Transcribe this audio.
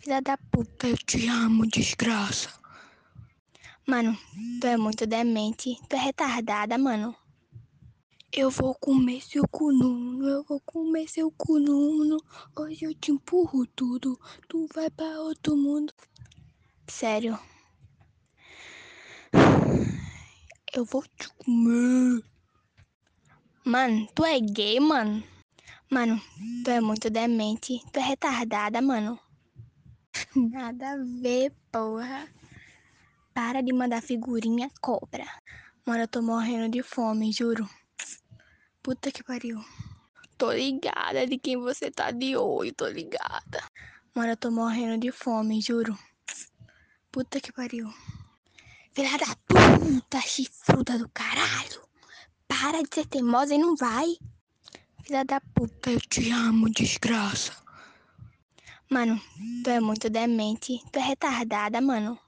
Filha da puta, eu te amo, desgraça. Mano, tu é muito demente. Tu é retardada, mano. Eu vou comer seu cununo, eu vou comer seu cununo. Hoje eu te empurro tudo, tu vai pra outro mundo. Sério. Eu vou te comer. Mano, tu é gay, mano? Mano, tu é muito demente. Tu é retardada, mano. Nada a ver, porra. Para de mandar figurinha cobra. Mano, eu tô morrendo de fome, juro. Puta que pariu. Tô ligada de quem você tá de olho, tô ligada. Mano, eu tô morrendo de fome, juro. Puta que pariu. Filha da puta, chifruda do caralho. Para de ser teimosa e não vai. Filha da puta, eu te amo, desgraça. Mano, tu é muito demente. Tu é retardada, mano.